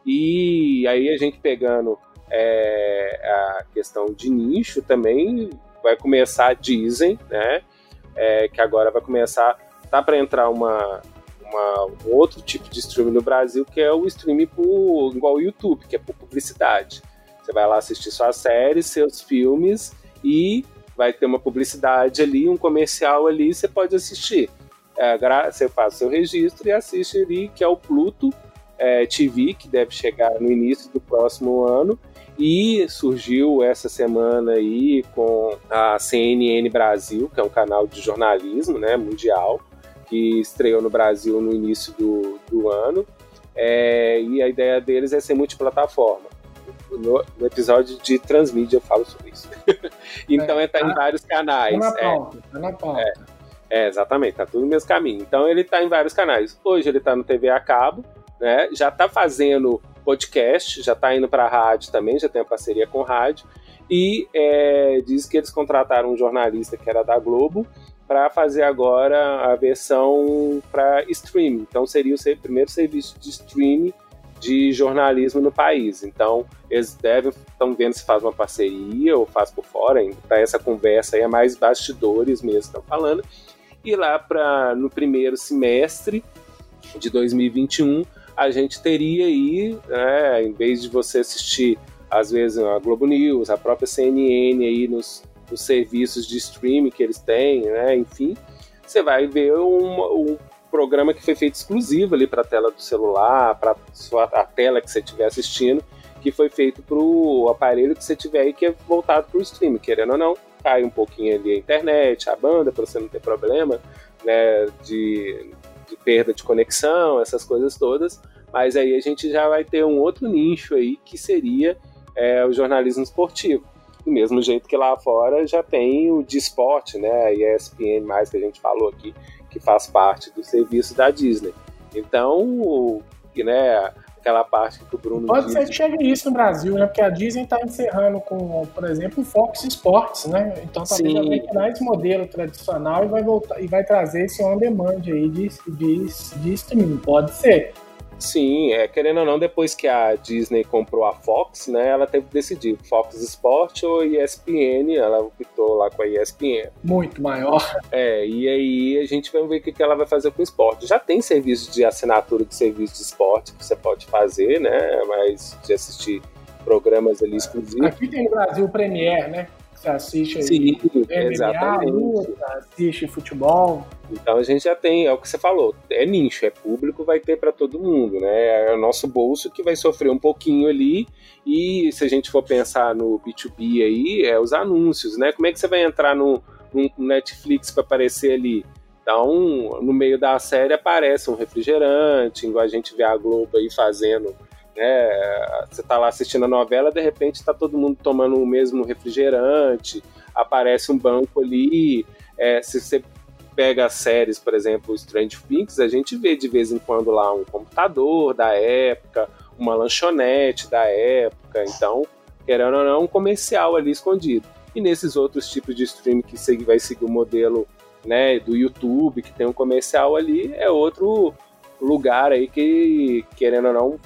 E aí a gente pegando é, a questão de nicho também, vai começar Disney, né? é, que agora vai começar, tá para entrar uma, uma, um outro tipo de streaming no Brasil, que é o streaming por, igual o YouTube, que é por publicidade. Você vai lá assistir suas séries, seus filmes e vai ter uma publicidade ali, um comercial ali, você pode assistir. É, você faz seu registro e assiste ali, que é o Pluto é, TV, que deve chegar no início do próximo ano. E surgiu essa semana aí com a CNN Brasil, que é um canal de jornalismo né, mundial, que estreou no Brasil no início do, do ano. É, e a ideia deles é ser multiplataforma. No, no, episódio de Transmídia eu falo sobre isso. então é, é tá em vários canais. Tá
na pauta, é, tá na pauta.
É, é, exatamente, tá tudo no mesmo caminho. Então ele tá em vários canais. Hoje ele tá no TV a cabo, né? Já tá fazendo podcast, já está indo para a rádio também, já tem a parceria com rádio, e é, diz que eles contrataram um jornalista que era da Globo para fazer agora a versão para streaming. Então seria o primeiro serviço de streaming de jornalismo no país. Então eles devem estão vendo se faz uma parceria ou faz por fora. Para essa conversa aí é mais bastidores mesmo estão falando. E lá para no primeiro semestre de 2021 a gente teria aí, né, em vez de você assistir, às vezes, a Globo News, a própria CNN aí nos, nos serviços de streaming que eles têm, né, enfim, você vai ver um, um programa que foi feito exclusivo ali para a tela do celular, para a tela que você estiver assistindo, que foi feito para o aparelho que você tiver aí que é voltado para o streaming, querendo ou não, cai um pouquinho ali a internet, a banda, para você não ter problema né, de de perda de conexão, essas coisas todas, mas aí a gente já vai ter um outro nicho aí que seria é, o jornalismo esportivo. Do mesmo jeito que lá fora já tem o de esporte, né, a ESPN+, mais que a gente falou aqui, que faz parte do serviço da Disney. Então, né, aquela parte que o Bruno
Pode ser que chegue isso no Brasil, né? Porque a Disney está encerrando com, por exemplo, o Fox Sports, né? Então talvez ela vai tirar esse modelo tradicional e vai voltar e vai trazer esse on-demand aí de, de, de streaming. Pode ser.
Sim, é, querendo ou não, depois que a Disney comprou a Fox, né, ela teve que decidir Fox Sport ou ESPN, ela optou lá com a ESPN.
Muito maior.
É, e aí a gente vai ver o que ela vai fazer com o esporte. Já tem serviço de assinatura de serviço de esporte que você pode fazer, né, mas de assistir programas ali exclusivos.
Aqui tem no Brasil o Premier, né? Você assiste aí
Sim,
MMA,
exatamente.
luta, assiste futebol.
Então a gente já tem, é o que você falou, é nicho, é público, vai ter para todo mundo, né? É o nosso bolso que vai sofrer um pouquinho ali. E se a gente for pensar no B2B aí, é os anúncios, né? Como é que você vai entrar no, no Netflix para aparecer ali? Então, no meio da série aparece um refrigerante, igual a gente vê a Globo aí fazendo né? Você tá lá assistindo a novela, de repente tá todo mundo tomando o mesmo refrigerante, aparece um banco ali. É, se você pega as séries, por exemplo, Strange Things, a gente vê de vez em quando lá um computador da época, uma lanchonete da época, então, querendo ou não, um comercial ali escondido. E nesses outros tipos de streaming que vai seguir o modelo né, do YouTube, que tem um comercial ali, é outro lugar aí que, querendo ou não,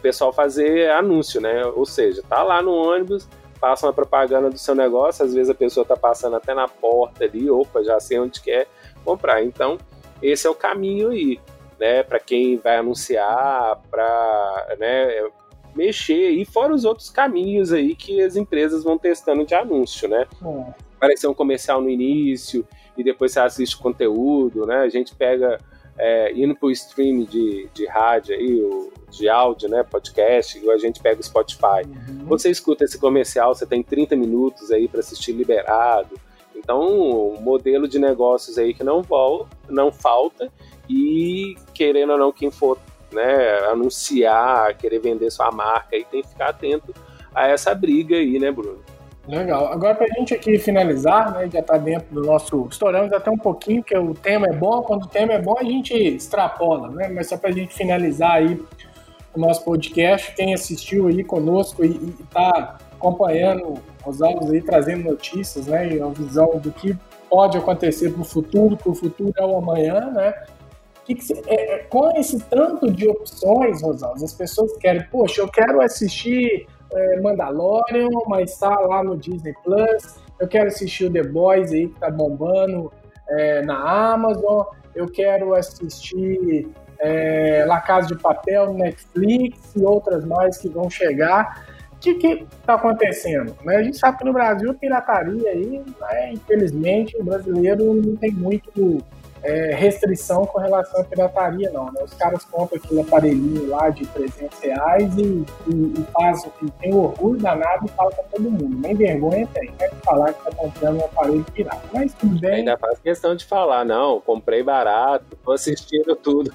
o pessoal fazer anúncio, né? Ou seja, tá lá no ônibus, passa uma propaganda do seu negócio, às vezes a pessoa tá passando até na porta ali, opa, já sei onde quer comprar. Então, esse é o caminho aí, né? Para quem vai anunciar, para né, mexer, e fora os outros caminhos aí que as empresas vão testando de anúncio, né? É. Aparecer um comercial no início e depois você assiste o conteúdo, né? A gente pega é, indo para o stream de, de rádio aí, o, de áudio, né, podcast, a gente pega o Spotify. Uhum. Você escuta esse comercial, você tem 30 minutos aí para assistir liberado. Então, um modelo de negócios aí que não, vol não falta e, querendo ou não, quem for né, anunciar, querer vender sua marca aí tem que ficar atento a essa briga aí, né, Bruno?
Legal. Agora, para a gente aqui finalizar, né, já está dentro do nosso. Estouramos até um pouquinho, porque o tema é bom. Quando o tema é bom, a gente extrapola, né? Mas só para a gente finalizar aí o nosso podcast, quem assistiu aí conosco e está acompanhando os aulas aí, trazendo notícias, né? E a visão do que pode acontecer para o futuro, que o futuro é o amanhã, né? Que que você, é, é, com esse tanto de opções, Rosalves, as pessoas querem, poxa, eu quero assistir é, Mandalorian, mas tá lá no Disney Plus. Eu quero assistir o The Boys aí, que tá bombando é, na Amazon. Eu quero assistir é, La Casa de Papel Netflix e outras mais que vão chegar. O que está acontecendo? Né? A gente sabe que no Brasil pirataria aí, né, infelizmente, o brasileiro não tem muito é, restrição com relação à pirataria, não. Né? Os caras compram aquele aparelhinho lá de 300 reais e, e, e que tem orgulho danado e fala pra todo mundo. Nem vergonha tem, né? Falar que tá comprando um aparelho pirata. Mas tudo bem.
Ainda faz questão de falar, não, comprei barato, tô assistindo tudo.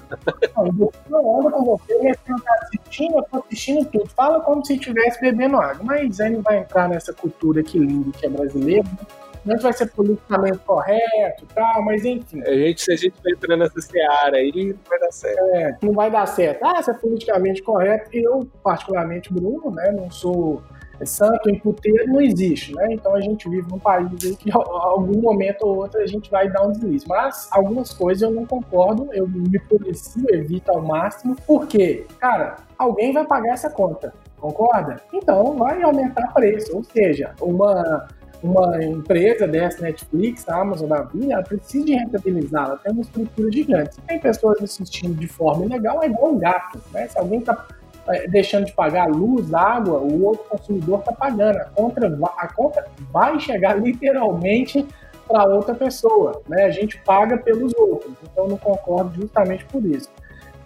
Não, eu ando com você, mas você não tá assistindo, eu tô assistindo tudo. Fala como se estivesse bebendo água. Mas aí não vai entrar nessa cultura que lindo que é brasileiro, né? Não vai ser politicamente correto e tal, mas enfim.
A gente, se a gente vai entrando nessa seara aí, não vai dar certo.
É, não vai dar certo. Ah, se é politicamente correto, eu, particularmente, Bruno, né, não sou santo em puteiro, não existe, né? Então a gente vive num país aí que, algum momento ou outro, a gente vai dar um deslize. Mas algumas coisas eu não concordo, eu me policio, evito ao máximo, porque, cara, alguém vai pagar essa conta. Concorda? Então vai aumentar preço, ou seja, uma uma empresa dessa, Netflix, Amazon da vida, ela precisa de rentabilizar, ela tem uma estrutura gigante. Se tem pessoas assistindo de forma ilegal, é igual um gato, né? Se alguém está é, deixando de pagar luz, água, o outro consumidor está pagando. A conta, a conta vai chegar literalmente para outra pessoa, né? A gente paga pelos outros, então não concordo justamente por isso.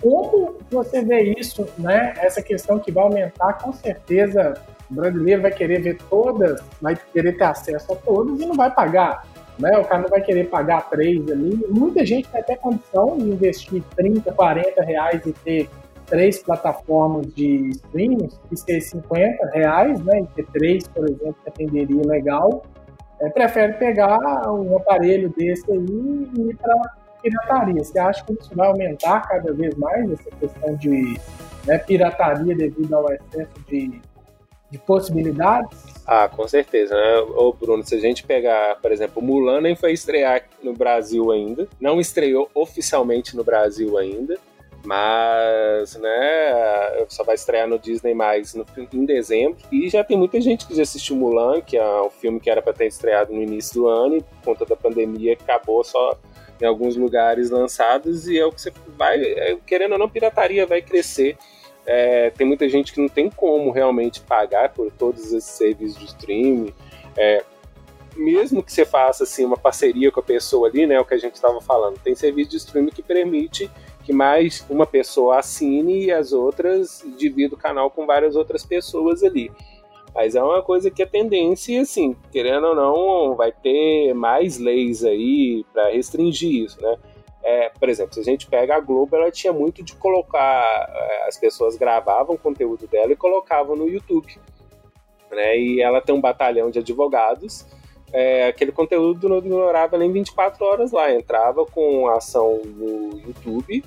Como você vê isso, né? Essa questão que vai aumentar com certeza o brasileiro vai querer ver todas, vai querer ter acesso a todas e não vai pagar. Né? O cara não vai querer pagar três ali. Muita gente tem até condição de investir 30, 40 reais e ter três plataformas de streams e ser 50 reais, né? E ter três, por exemplo, que atenderia legal. É, prefere pegar um aparelho desse aí e ir para pirataria. Você acha que isso vai aumentar cada vez mais essa questão de né, pirataria devido ao excesso de de possibilidades?
Ah, com certeza, né? Ô, Bruno, se a gente pegar, por exemplo, Mulan nem foi estrear no Brasil ainda, não estreou oficialmente no Brasil ainda, mas, né, só vai estrear no Disney mais no, em dezembro. E já tem muita gente que já assistiu Mulan, que é um filme que era para ter estreado no início do ano e por conta da pandemia acabou só em alguns lugares lançados e é o que você vai, é, querendo ou não, pirataria vai crescer é, tem muita gente que não tem como realmente pagar por todos esses serviços de streaming. É, mesmo que você faça assim uma parceria com a pessoa ali, né, o que a gente estava falando, tem serviço de streaming que permite que mais uma pessoa assine e as outras dividam o canal com várias outras pessoas ali. Mas é uma coisa que a tendência, assim, querendo ou não, vai ter mais leis aí para restringir isso, né? É, por exemplo, se a gente pega a Globo, ela tinha muito de colocar, é, as pessoas gravavam conteúdo dela e colocavam no YouTube, né? E ela tem um batalhão de advogados, é, aquele conteúdo não ignorava nem 24 horas lá, entrava com ação no YouTube,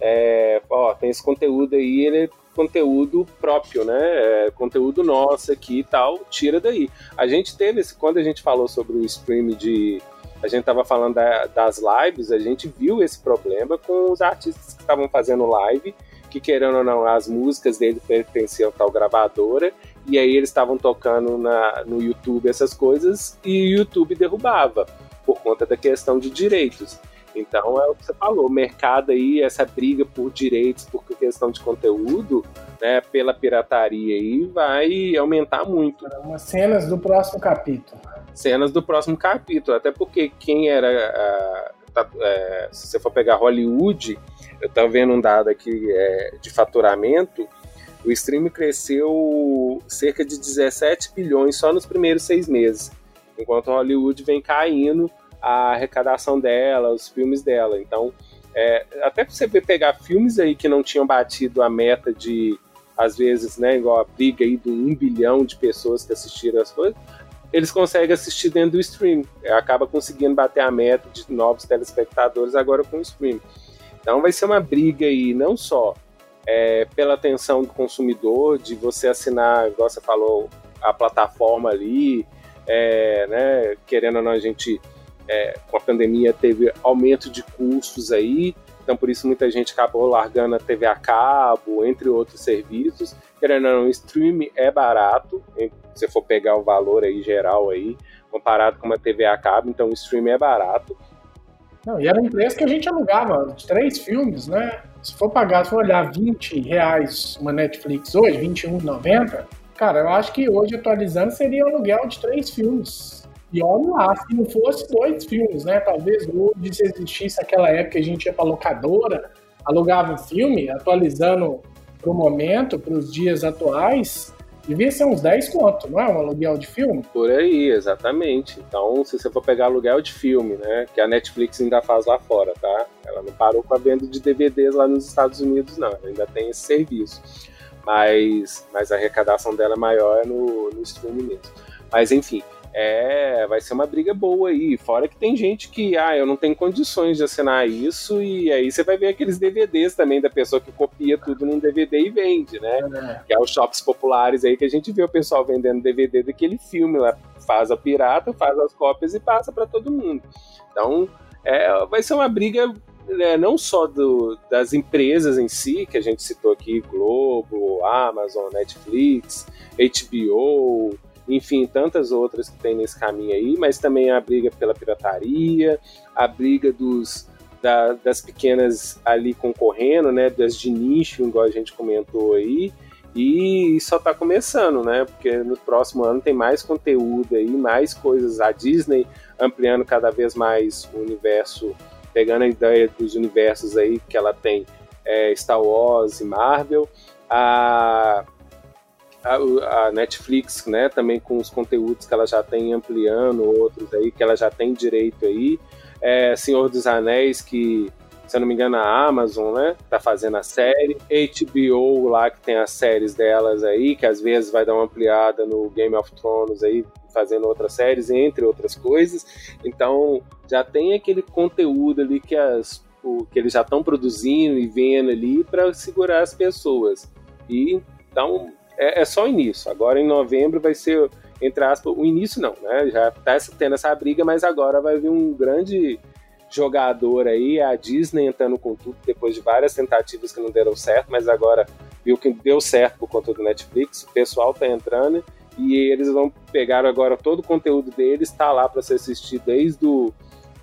é, ó, tem esse conteúdo aí, ele é conteúdo próprio, né? É, conteúdo nosso aqui e tal, tira daí. A gente teve quando a gente falou sobre o stream de a gente estava falando da, das lives, a gente viu esse problema com os artistas que estavam fazendo live, que querendo ou não, as músicas dele pertenciam a tal gravadora, e aí eles estavam tocando na, no YouTube essas coisas, e o YouTube derrubava, por conta da questão de direitos. Então é o que você falou, o mercado aí, essa briga por direitos, por questão de conteúdo, né, pela pirataria aí, vai aumentar muito.
Umas cenas do próximo capítulo.
Cenas do próximo capítulo, até porque quem era. tá, é, se você for pegar Hollywood, eu estava vendo um dado aqui é, de faturamento, o stream cresceu cerca de 17 bilhões só nos primeiros seis meses, enquanto Hollywood vem caindo a arrecadação dela, os filmes dela. Então, é, até você pegar filmes aí que não tinham batido a meta de, às vezes, né, igual a briga aí do um bilhão de pessoas que assistiram as coisas, eles conseguem assistir dentro do stream. É, acaba conseguindo bater a meta de novos telespectadores agora com o stream. Então vai ser uma briga aí, não só é, pela atenção do consumidor, de você assinar, igual você falou, a plataforma ali, é, né, querendo ou não, a gente é, com a pandemia teve aumento de custos aí, então por isso muita gente acabou largando a TV a cabo, entre outros serviços. Querendo ou não, o stream é barato, se for pegar o valor aí geral aí, comparado com uma TV a cabo, então o stream é barato.
Não, e era um preço que a gente alugava três filmes, né? Se for pagar, se for olhar 20 reais uma Netflix hoje, 21,90, cara, eu acho que hoje atualizando seria um aluguel de três filmes e olha lá, se não fosse dois filmes, né? Talvez hoje, se existisse aquela época que a gente ia pra locadora, alugava um filme, atualizando pro momento, para os dias atuais, devia ser uns 10 conto, não é? Um aluguel de filme?
Por aí, exatamente. Então, se você for pegar aluguel de filme, né? Que a Netflix ainda faz lá fora, tá? Ela não parou com a venda de DVDs lá nos Estados Unidos, não. Ela ainda tem esse serviço. Mas, mas a arrecadação dela é maior no, no streaming mesmo. Mas, enfim, é, vai ser uma briga boa aí. Fora que tem gente que, ah, eu não tenho condições de assinar isso, e aí você vai ver aqueles DVDs também da pessoa que copia tudo num DVD e vende, né? É. Que é os shops populares aí que a gente vê o pessoal vendendo DVD daquele filme lá. Faz a pirata, faz as cópias e passa para todo mundo. Então, é, vai ser uma briga né, não só do, das empresas em si, que a gente citou aqui, Globo, Amazon, Netflix, HBO, enfim, tantas outras que tem nesse caminho aí, mas também a briga pela pirataria, a briga dos, da, das pequenas ali concorrendo, né, das de nicho, igual a gente comentou aí, e só está começando, né, porque no próximo ano tem mais conteúdo aí, mais coisas, a Disney ampliando cada vez mais o universo, pegando a ideia dos universos aí que ela tem, é, Star Wars e Marvel, a a, a, Netflix, né, também com os conteúdos que ela já tem ampliando, outros aí que ela já tem direito aí. É, Senhor dos Anéis, que, se eu não me engano, a Amazon, né, tá fazendo a série. HBO lá, que tem as séries delas aí, que às vezes vai dar uma ampliada no Game of Thrones aí, fazendo outras séries, entre outras coisas. Então, já tem aquele conteúdo ali que as o, que eles já estão produzindo e vendo ali para segurar as pessoas. E então é, é só o início. Agora em novembro vai ser, entre aspas, o início não, né? Já está tendo essa briga, mas agora vai vir um grande jogador aí, a Disney entrando com tudo depois de várias tentativas que não deram certo, mas agora viu que deu certo por conta do Netflix, o pessoal tá entrando e eles vão pegar agora todo o conteúdo deles, está lá para ser assistido desde o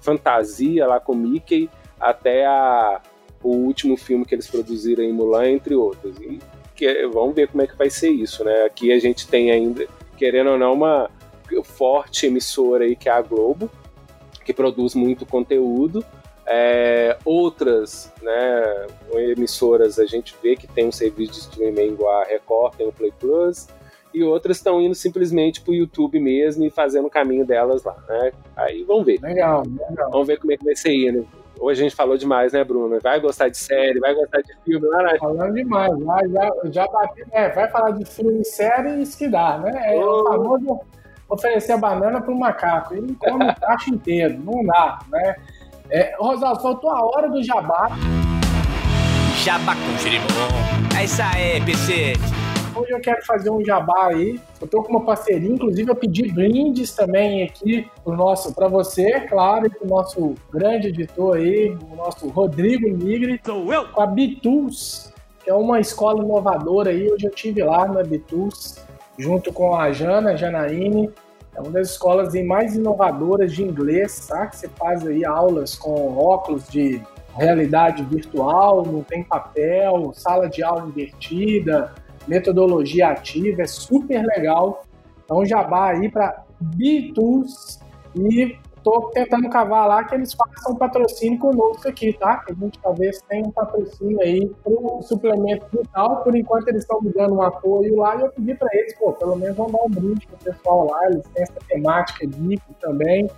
Fantasia lá com Mickey até a, o último filme que eles produziram em Mulan, entre outros. E que, vamos ver como é que vai ser isso, né? Aqui a gente tem ainda, querendo ou não, uma, forte emissora aí que é a Globo, que produz muito conteúdo. É, outras né, emissoras a gente vê que tem um serviço de streaming igual a Record, tem o Play Plus, e outras estão indo simplesmente para o YouTube mesmo e fazendo o caminho delas lá. Né? Aí vamos ver.
Legal, legal.
Vamos ver como é que vai ser aí, né? Hoje a gente falou demais, né, Bruno? Vai gostar de série, vai gostar de filme, lá,
né? Falando demais, já, já, já bati, né? Vai falar de filme, série, isso que dá, né? É oh. o famoso oferecer a banana para um macaco. Ele come o tacho inteiro, não dá, né? É, Rosaldo, faltou a hora do jabá.
Jabá com girimum. É isso aí, PC.
Hoje eu quero fazer um jabá aí. Eu tô com uma parceria, inclusive eu pedi brindes também aqui pro nosso, para você, claro, e pro nosso grande editor aí, o nosso Rodrigo Nigri, Sou eu. com a Bitools, que é uma escola inovadora aí. Hoje eu tive lá na Bitools, junto com a Jana Janaíne. É uma das escolas mais inovadoras de inglês, tá? Que você faz aí aulas com óculos de realidade virtual, não tem papel, sala de aula invertida, metodologia ativa, é super legal. Então, jabá aí para B-Tools e estou tentando cavar lá que eles façam patrocínio conosco aqui, tá? A gente talvez tenha um patrocínio aí para o suplemento vital. Por enquanto, eles estão me dando um apoio lá e eu pedi para eles, pô, pelo menos vão dar um brinde para o pessoal lá. Eles têm essa temática de também.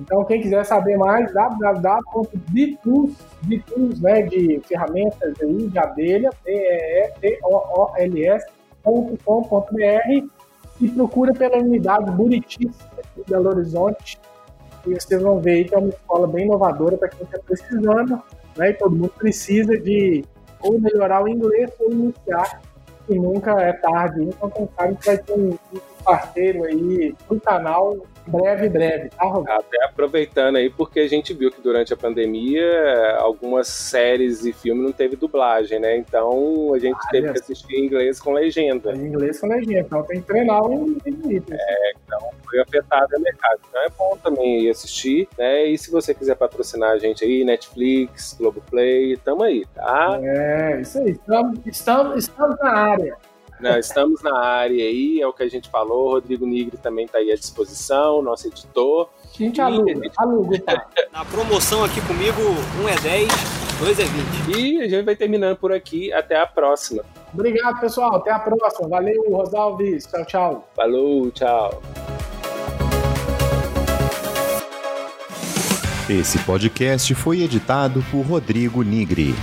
Então, quem quiser saber mais, www.bitools, né, de ferramentas aí, de abelha, B-E-E-T-O-O-L-S.com.br e procura pela unidade Buriti, de Belo Horizonte, e vocês vão ver aí que é uma escola bem inovadora para quem está precisando, né, e todo mundo precisa de ou melhorar o inglês ou iniciar, e nunca é tarde, então quem sabe vai ter um, parceiro aí do canal breve, breve, tá?
Até aproveitando aí, porque a gente viu que durante a pandemia algumas séries e filmes não teve dublagem, né? Então a gente ah, teve é. que assistir em inglês com legenda.
Em inglês com legenda, então tem que treinar o inglês.
É, então foi afetado o mercado. Então é bom também assistir, né? E se você quiser patrocinar a gente aí, Netflix, Globoplay, tamo aí, tá?
É, isso aí. Estamos, estamos, estamos na área.
Não, estamos na área aí, é o que a gente falou. Rodrigo Nigri também está aí à disposição, nosso editor.
A gente aluga, gente... aluga, tá?
Na promoção aqui comigo, um é 10, dois é 20.
E a gente vai terminando por aqui. Até a próxima.
Obrigado, pessoal. Até a próxima. Valeu, Rosalves. Tchau, tchau.
Falou, tchau.
Esse podcast foi editado por Rodrigo Nigri.